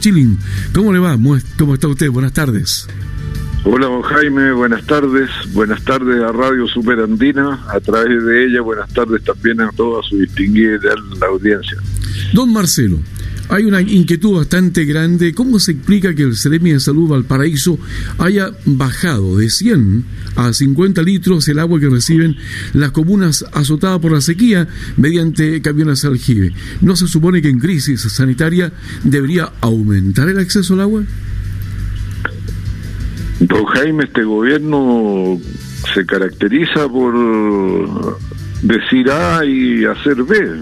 Chilin, ¿cómo le va? ¿Cómo está usted? Buenas tardes. Hola, don Jaime, buenas tardes. Buenas tardes a Radio Superandina. A través de ella, buenas tardes también a toda su distinguida audiencia. Don Marcelo, hay una inquietud bastante grande. ¿Cómo se explica que el Ceremi de Salud Valparaíso haya bajado de 100 a 50 litros el agua que reciben las comunas azotadas por la sequía mediante camiones aljibe? ¿No se supone que en crisis sanitaria debería aumentar el acceso al agua? Don Jaime, este gobierno se caracteriza por decir A y hacer B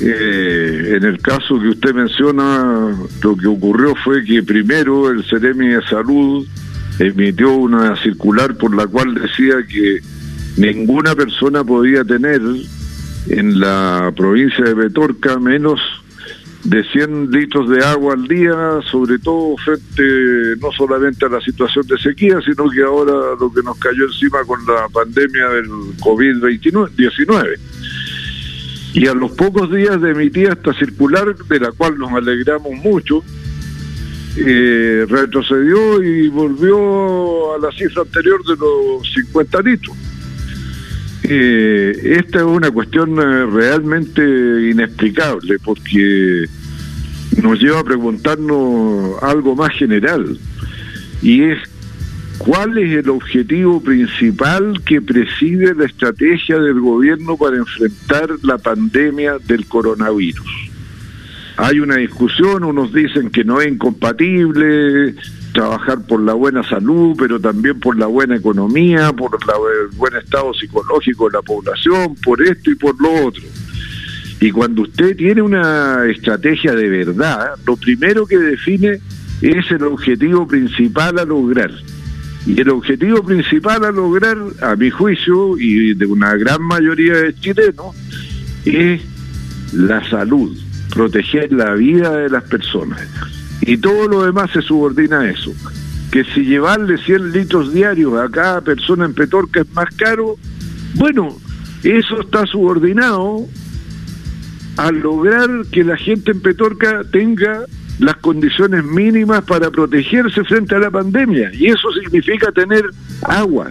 eh, en el caso que usted menciona, lo que ocurrió fue que primero el Ceremi de Salud emitió una circular por la cual decía que ninguna persona podía tener en la provincia de Petorca menos de 100 litros de agua al día, sobre todo frente no solamente a la situación de sequía, sino que ahora lo que nos cayó encima con la pandemia del COVID-19 y a los pocos días de emitir esta circular, de la cual nos alegramos mucho, eh, retrocedió y volvió a la cifra anterior de los 50 litros. Eh, esta es una cuestión eh, realmente inexplicable porque nos lleva a preguntarnos algo más general y es ¿Cuál es el objetivo principal que preside la estrategia del gobierno para enfrentar la pandemia del coronavirus? Hay una discusión, unos dicen que no es incompatible trabajar por la buena salud, pero también por la buena economía, por el buen estado psicológico de la población, por esto y por lo otro. Y cuando usted tiene una estrategia de verdad, lo primero que define es el objetivo principal a lograr. Y el objetivo principal a lograr, a mi juicio, y de una gran mayoría de chilenos, es la salud, proteger la vida de las personas. Y todo lo demás se subordina a eso. Que si llevarle 100 litros diarios a cada persona en Petorca es más caro, bueno, eso está subordinado a lograr que la gente en Petorca tenga las condiciones mínimas para protegerse frente a la pandemia. Y eso significa tener agua,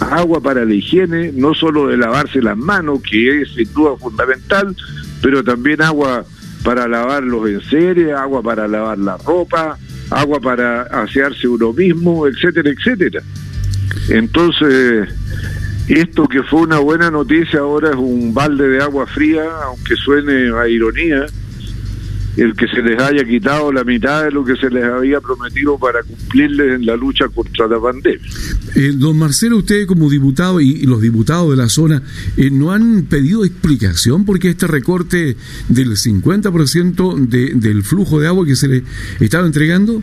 agua para la higiene, no solo de lavarse las manos, que es sin duda fundamental, pero también agua para lavar los enseres, agua para lavar la ropa, agua para asearse uno mismo, etcétera, etcétera. Entonces, esto que fue una buena noticia ahora es un balde de agua fría, aunque suene a ironía, el que se les haya quitado la mitad de lo que se les había prometido para cumplirles en la lucha contra la pandemia. Eh, don Marcelo, usted como diputado y, los diputados de la zona, eh, ¿no han pedido explicación porque este recorte del 50% de, del flujo de agua que se le estaba entregando?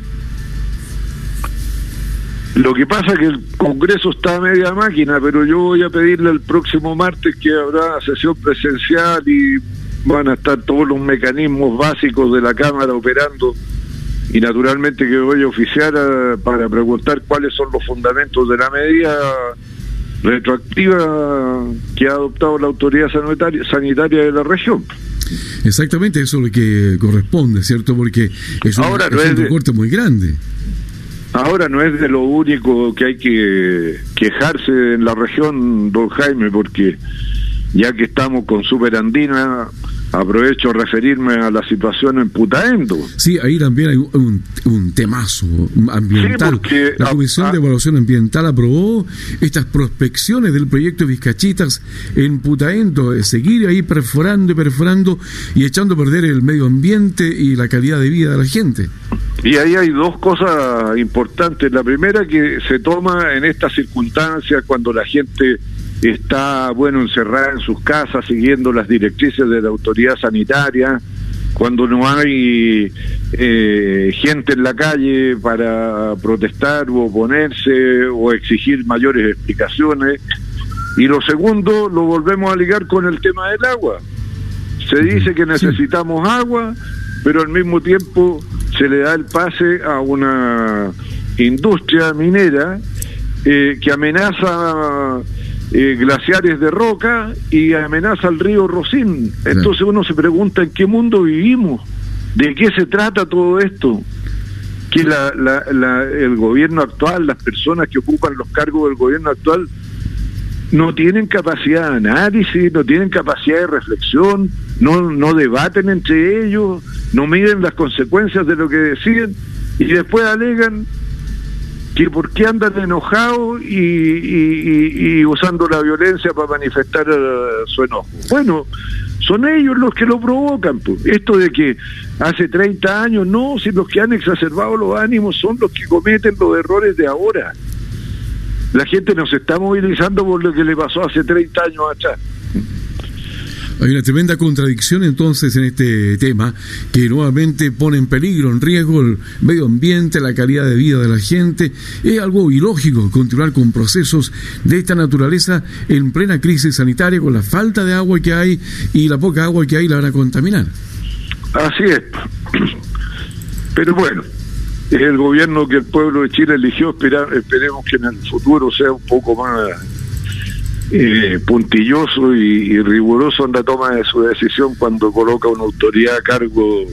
Lo que pasa es que el Congreso está a media máquina, pero yo voy a pedirle el próximo martes que habrá sesión presencial y van a estar todos los mecanismos básicos de la Cámara operando y naturalmente que voy a oficiar eh, para preguntar cuáles son los fundamentos de la medida retroactiva que ha adoptado la autoridad sanitaria, de la región. Exactamente, eso es lo que corresponde, ¿cierto? Porque es un, ahora corte muy grande. Ahora no es de lo único que hay que quejarse en la región, don Jaime, porque ya que estamos con Superandina, aprovecho a referirme a la situación en Putaendo. Sí, ahí también hay un, un temazo ambiental. la Comisión de Evaluación Ambiental aprobó estas prospecciones del proyecto Vizcachitas en Putaendo, de seguir ahí perforando y perforando y echando a perder el medio ambiente y la calidad de vida de la gente. Y ahí hay dos cosas importantes. La primera que se toma en estas circunstancias cuando la gente está, bueno, encerrada en sus casas siguiendo las directrices de la autoridad sanitaria, cuando no hay eh, gente en la calle para protestar o oponerse o exigir mayores explicaciones. Y lo segundo, lo volvemos a ligar con el tema del agua. Se dice que necesitamos agua, pero al mismo tiempo se le da el pase a una industria minera eh, que amenaza eh, glaciares de roca y amenaza al río Rosín. Entonces uno se pregunta en qué mundo vivimos. ¿De qué se trata todo esto? Que la, el gobierno actual, las personas que ocupan los cargos del gobierno actual, no tienen capacidad de análisis, no tienen capacidad de reflexión, no, no debaten entre ellos, no miden las consecuencias de lo que deciden y después alegan que por qué andan enojados y, usando la violencia para manifestar uh, su enojo. Bueno, son ellos los que lo provocan. Pues. Esto de que hace 30 años, no, si los que han exacerbado los ánimos son los que cometen los errores de ahora. La gente nos está movilizando por lo que le pasó hace 30 años atrás. Hay una tremenda contradicción entonces en este tema que nuevamente pone en peligro, en riesgo el medio ambiente, la calidad de vida de la gente. Es algo ilógico continuar con procesos de esta naturaleza en plena crisis sanitaria con la falta de agua que hay y la poca agua que hay la van a contaminar. Así es. Pero bueno, es el gobierno que el pueblo de Chile eligió, esperemos que en el futuro sea un poco más eh, puntilloso y, riguroso en la toma de su decisión cuando coloca una autoridad a cargo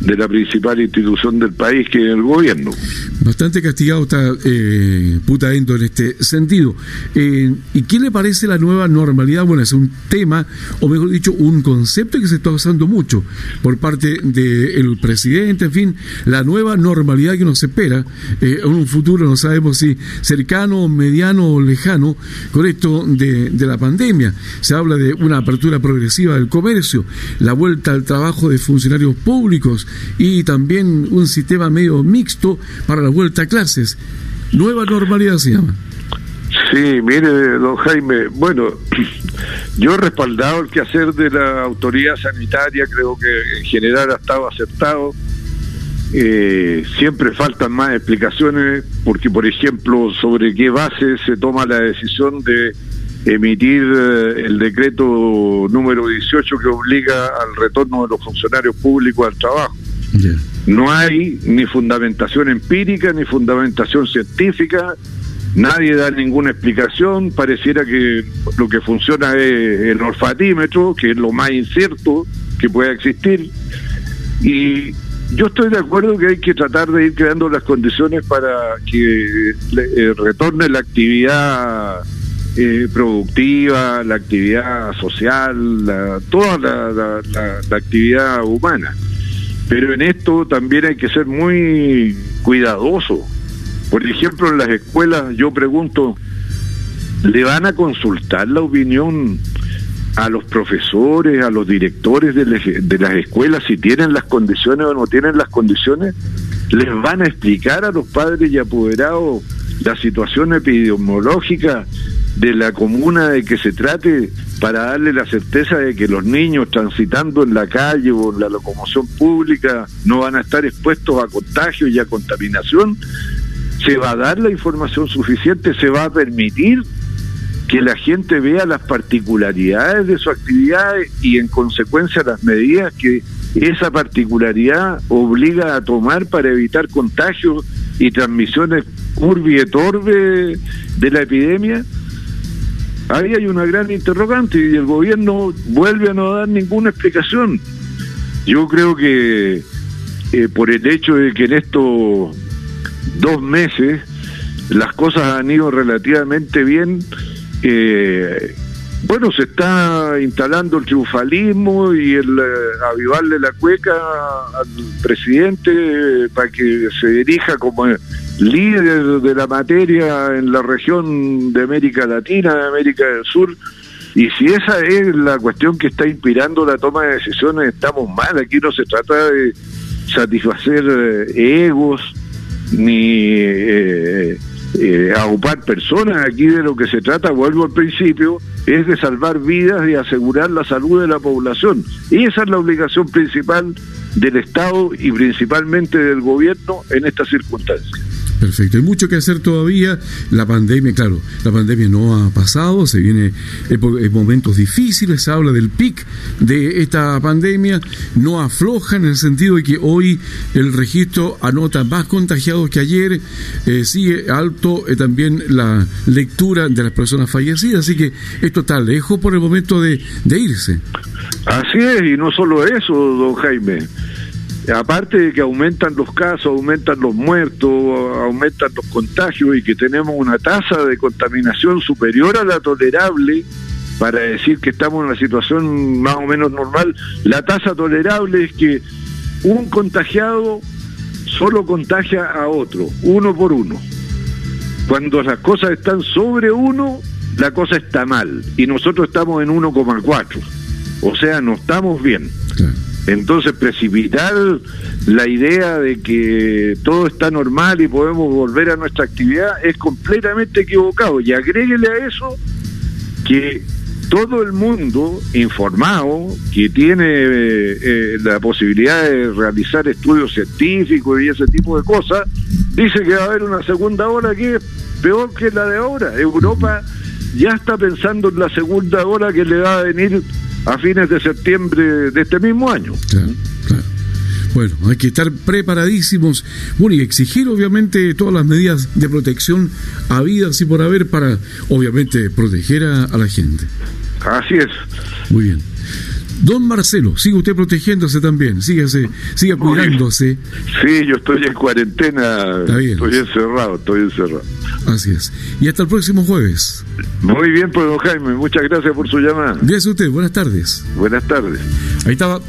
de la principal institución del país, que es el gobierno. Bastante castigado está eh, Putaendo en este sentido. Eh, ¿Y qué le parece la nueva normalidad? Bueno, es un tema, o mejor dicho, un concepto que se está usando mucho por parte del presidente, en fin, la nueva normalidad que nos espera eh, en un futuro, no sabemos si cercano, mediano o lejano, con esto de, de la pandemia. Se habla de una apertura progresiva del comercio, la vuelta al trabajo de funcionarios públicos y también un sistema medio mixto para la vuelta a clases. Nueva normalidad se llama. Sí, mire, don Jaime, bueno, yo he respaldado el quehacer de la autoridad sanitaria, creo que en general ha estado aceptado. Eh, siempre faltan más explicaciones, porque, por ejemplo, sobre qué base se toma la decisión de emitir eh, el decreto número 18 que obliga al retorno de los funcionarios públicos al trabajo. No hay ni fundamentación empírica ni fundamentación científica, nadie da ninguna explicación, pareciera que lo que funciona es el olfatímetro, que es lo más incierto que pueda existir. Y yo estoy de acuerdo que hay que tratar de ir creando las condiciones para que eh, retorne la actividad eh, productiva, la actividad social, toda la actividad humana. Pero en esto también hay que ser muy cuidadoso. Por ejemplo, en las escuelas yo pregunto, ¿le van a consultar la opinión a los profesores, a los directores de, las escuelas si tienen las condiciones o no tienen las condiciones? ¿Les van a explicar a los padres y apoderados la situación epidemiológica de la comuna de que se trate para darle la certeza de que los niños transitando en la calle o en la locomoción pública no van a estar expuestos a contagios y a contaminación, se va a dar la información suficiente, se va a permitir que la gente vea las particularidades de su actividad y en consecuencia las medidas que esa particularidad obliga a tomar para evitar contagios y transmisiones urbi et orbe de la epidemia ahí hay una gran interrogante y el gobierno vuelve a no dar ninguna explicación. Yo creo que eh, por el hecho de que en estos dos meses las cosas han ido relativamente bien, eh, bueno, se está instalando el triunfalismo y el eh, avivarle la cueca al presidente para que se dirija como líder de la materia en la región de América Latina, de América del Sur. Y si esa es la cuestión que está inspirando la toma de decisiones, estamos mal. Aquí no se trata de satisfacer eh, egos ni eh, eh, ocupar personas. Aquí de lo que se trata, vuelvo al principio, es de salvar vidas y asegurar la salud de la población. Y esa es la obligación principal del Estado y principalmente del gobierno en estas circunstancias. Perfecto, hay mucho que hacer todavía. La pandemia, claro, la pandemia no ha pasado, se viene en momentos difíciles, se habla del pic de esta pandemia, no afloja en el sentido de que hoy el registro anota más contagiados que ayer, eh, sigue alto eh, también la lectura de las personas fallecidas, así que esto está lejos por el momento de irse. Así es, y no solo eso, don Jaime aparte de que aumentan los casos, aumentan los muertos, aumentan los contagios y que tenemos una tasa de contaminación superior a la tolerable, para decir que estamos en una situación más o menos normal, la tasa tolerable es que un contagiado solo contagia a otro, uno por uno. Cuando las cosas están sobre uno, la cosa está mal y nosotros estamos en 1,4. O sea, no estamos bien. Entonces, precipitar la idea de que todo está normal y podemos volver a nuestra actividad es completamente equivocado. Y agréguele a eso que todo el mundo informado que tiene eh, eh, la posibilidad de realizar estudios científicos y ese tipo de cosas, dice que va a haber una segunda ola que es peor que la de ahora. Europa ya está pensando en la segunda ola que le va a venir a fines de septiembre de este mismo año. Bueno, hay que estar preparadísimos. Bueno, y exigir obviamente todas las medidas de protección habidas y por haber para, obviamente, proteger a, la gente. Así es. Muy bien. Don Marcelo, sigue usted protegiéndose también, síguese, siga cuidándose. Sí, yo estoy en cuarentena, estoy encerrado, estoy encerrado. Así es. Y hasta el próximo jueves. Muy bien, pues don Jaime, muchas gracias por su llamada. Gracias a usted, buenas tardes. Buenas tardes. Ahí estaba.